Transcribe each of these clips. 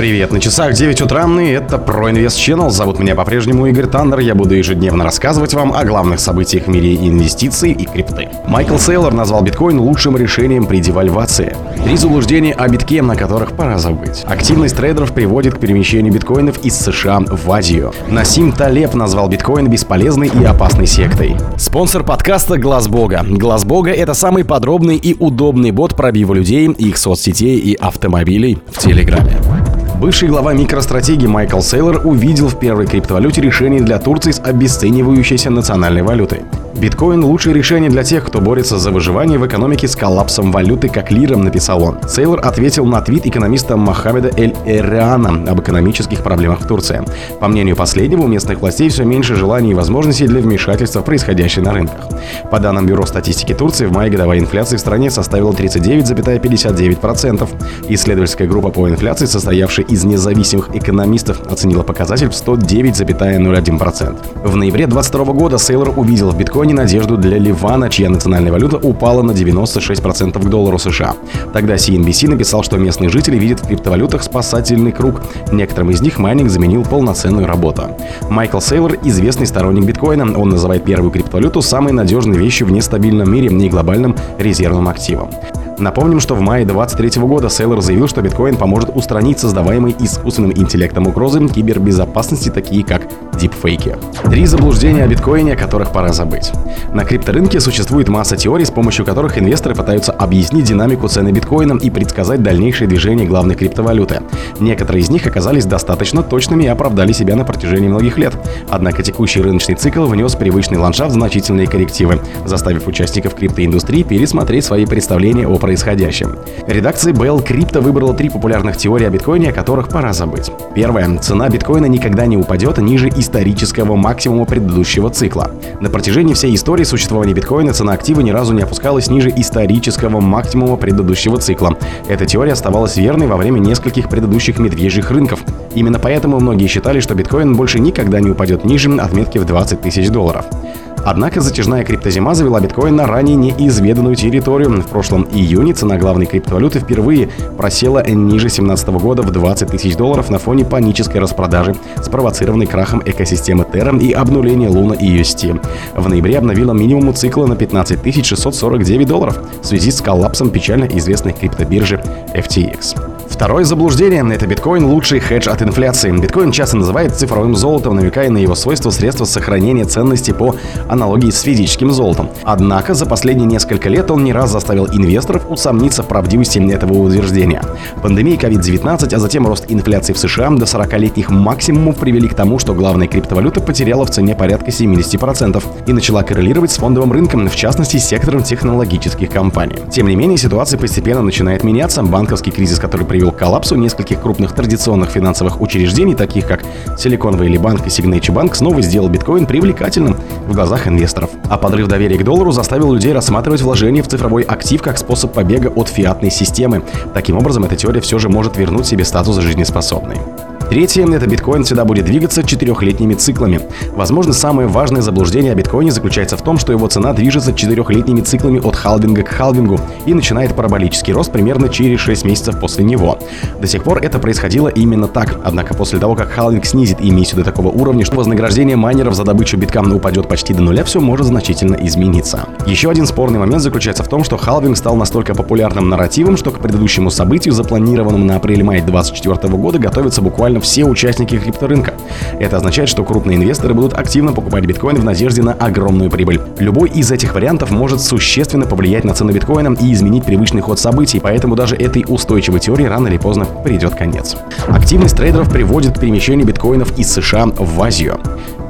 Привет, на часах 9 утра, и это ProInvest Channel. Зовут меня по-прежнему Игорь Таннер. Я буду ежедневно рассказывать вам о главных событиях в мире инвестиций и крипты. Майкл Сейлор назвал биткоин лучшим решением при девальвации. Три заблуждения о битке, на которых пора забыть. Активность трейдеров приводит к перемещению биткоинов из США в Азию. Насим Талеб назвал биткоин бесполезной и опасной сектой. Спонсор подкаста Глаз Бога. Глаз Бога это самый подробный и удобный бот пробива людей, их соцсетей и автомобилей в Телеграме. Бывший глава микростратегии Майкл Сейлор увидел в первой криптовалюте решение для Турции с обесценивающейся национальной валютой. Биткоин – лучшее решение для тех, кто борется за выживание в экономике с коллапсом валюты, как лиром, написал он. Сейлор ответил на твит экономиста Мохаммеда Эль Эриана об экономических проблемах в Турции. По мнению последнего, у местных властей все меньше желаний и возможностей для вмешательства в происходящее на рынках. По данным Бюро статистики Турции, в мае годовая инфляция в стране составила 39,59%. Исследовательская группа по инфляции, состоявшая из независимых экономистов, оценила показатель в 109,01%. В ноябре 2022 года Сейлор увидел в биткоине не надежду для Ливана, чья национальная валюта упала на 96% к доллару США. Тогда CNBC написал, что местные жители видят в криптовалютах спасательный круг. Некоторым из них майнинг заменил полноценную работу. Майкл Сейлор – известный сторонник биткоина. Он называет первую криптовалюту самой надежной вещью в нестабильном мире и глобальным резервным активом. Напомним, что в мае 2023 года Сейлор заявил, что биткоин поможет устранить создаваемые искусственным интеллектом угрозы кибербезопасности, такие как дипфейки. Три заблуждения о биткоине, о которых пора забыть. На крипторынке существует масса теорий, с помощью которых инвесторы пытаются объяснить динамику цены биткоина и предсказать дальнейшее движение главной криптовалюты. Некоторые из них оказались достаточно точными и оправдали себя на протяжении многих лет. Однако текущий рыночный цикл внес привычный ландшафт значительные коррективы, заставив участников криптоиндустрии пересмотреть свои представления о происходящем. Редакция Bell Crypto выбрала три популярных теории о биткоине, о которых пора забыть. Первая. Цена биткоина никогда не упадет ниже исторического максимума предыдущего цикла. На протяжении всей истории существования биткоина цена актива ни разу не опускалась ниже исторического максимума предыдущего цикла. Эта теория оставалась верной во время нескольких предыдущих медвежьих рынков. Именно поэтому многие считали, что биткоин больше никогда не упадет ниже отметки в 20 тысяч долларов. Однако затяжная криптозима завела биткоин на ранее неизведанную территорию. В прошлом июне цена главной криптовалюты впервые просела ниже 2017 года в 20 тысяч долларов на фоне панической распродажи, спровоцированной крахом экосистемы Terra и обнуления Луна и UST. В ноябре обновила минимум цикла на 15 649 долларов в связи с коллапсом печально известной криптобиржи FTX. Второе заблуждение – это биткоин – лучший хедж от инфляции. Биткоин часто называют цифровым золотом, намекая на его свойства средства сохранения ценности по аналогии с физическим золотом. Однако за последние несколько лет он не раз заставил инвесторов усомниться в правдивости этого утверждения. Пандемия COVID-19, а затем рост инфляции в США до 40-летних максимумов привели к тому, что главная криптовалюта потеряла в цене порядка 70% и начала коррелировать с фондовым рынком, в частности с сектором технологических компаний. Тем не менее, ситуация постепенно начинает меняться. Банковский кризис, который привел привел к коллапсу нескольких крупных традиционных финансовых учреждений, таких как Silicon Valley Bank и Signature Bank, снова сделал биткоин привлекательным в глазах инвесторов. А подрыв доверия к доллару заставил людей рассматривать вложение в цифровой актив как способ побега от фиатной системы. Таким образом, эта теория все же может вернуть себе статус жизнеспособной. Третье – это биткоин всегда будет двигаться четырехлетними циклами. Возможно, самое важное заблуждение о биткоине заключается в том, что его цена движется четырехлетними циклами от халвинга к халвингу и начинает параболический рост примерно через 6 месяцев после него. До сих пор это происходило именно так. Однако после того, как халвинг снизит эмиссию до такого уровня, что вознаграждение майнеров за добычу битка упадет почти до нуля, все может значительно измениться. Еще один спорный момент заключается в том, что халвинг стал настолько популярным нарративом, что к предыдущему событию, запланированному на апрель-май 2024 года, готовится буквально все участники крипторынка. Это означает, что крупные инвесторы будут активно покупать биткоин в надежде на огромную прибыль. Любой из этих вариантов может существенно повлиять на цену биткоина и изменить привычный ход событий, поэтому даже этой устойчивой теории рано или поздно придет конец. Активность трейдеров приводит к перемещению биткоинов из США в Азию.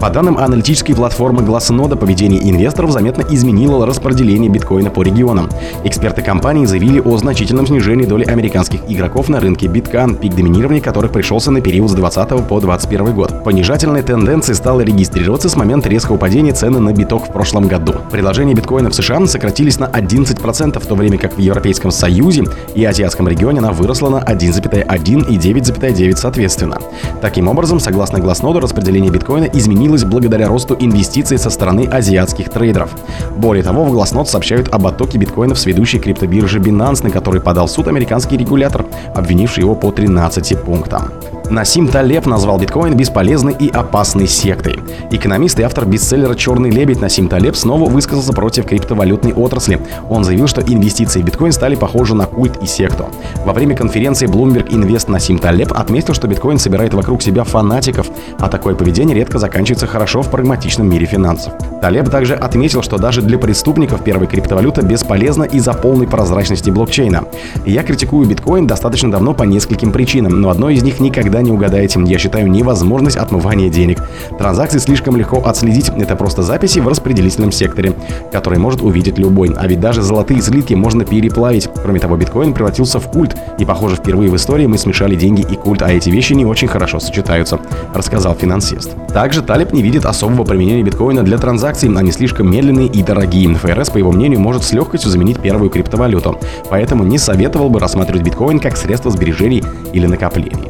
По данным аналитической платформы Glassnode, поведение инвесторов заметно изменило распределение биткоина по регионам. Эксперты компании заявили о значительном снижении доли американских игроков на рынке биткан, пик доминирования которых пришелся на период с 20 по 21 год. Понижательной тенденцией стала регистрироваться с момента резкого падения цены на биток в прошлом году. Предложения биткоина в США сократились на 11%, в то время как в Европейском Союзе и Азиатском регионе она выросла на 1,1 и 9,9 соответственно. Таким образом, согласно Glassnode, распределение биткоина изменилось изменилось благодаря росту инвестиций со стороны азиатских трейдеров. Более того, в Glassnode сообщают об оттоке биткоинов с ведущей криптобиржи Binance, на который подал суд американский регулятор, обвинивший его по 13 пунктам. Насим Талеб назвал биткоин бесполезной и опасной сектой. Экономист и автор бестселлера «Черный лебедь» Насим Талеб снова высказался против криптовалютной отрасли. Он заявил, что инвестиции в биткоин стали похожи на культ и секту. Во время конференции Bloomberg Invest Насим Талеб отметил, что биткоин собирает вокруг себя фанатиков, а такое поведение редко заканчивается хорошо в прагматичном мире финансов. Талеб также отметил, что даже для преступников первая криптовалюта бесполезна из-за полной прозрачности блокчейна. Я критикую биткоин достаточно давно по нескольким причинам, но одной из них не угадаете. Я считаю невозможность отмывания денег. Транзакции слишком легко отследить. Это просто записи в распределительном секторе, который может увидеть любой. А ведь даже золотые слитки можно переплавить. Кроме того, биткоин превратился в культ. И, похоже, впервые в истории мы смешали деньги и культ, а эти вещи не очень хорошо сочетаются, рассказал финансист. Также Талиб не видит особого применения биткоина для транзакций. Они слишком медленные и дорогие. ФРС, по его мнению, может с легкостью заменить первую криптовалюту. Поэтому не советовал бы рассматривать биткоин как средство сбережений или накоплений.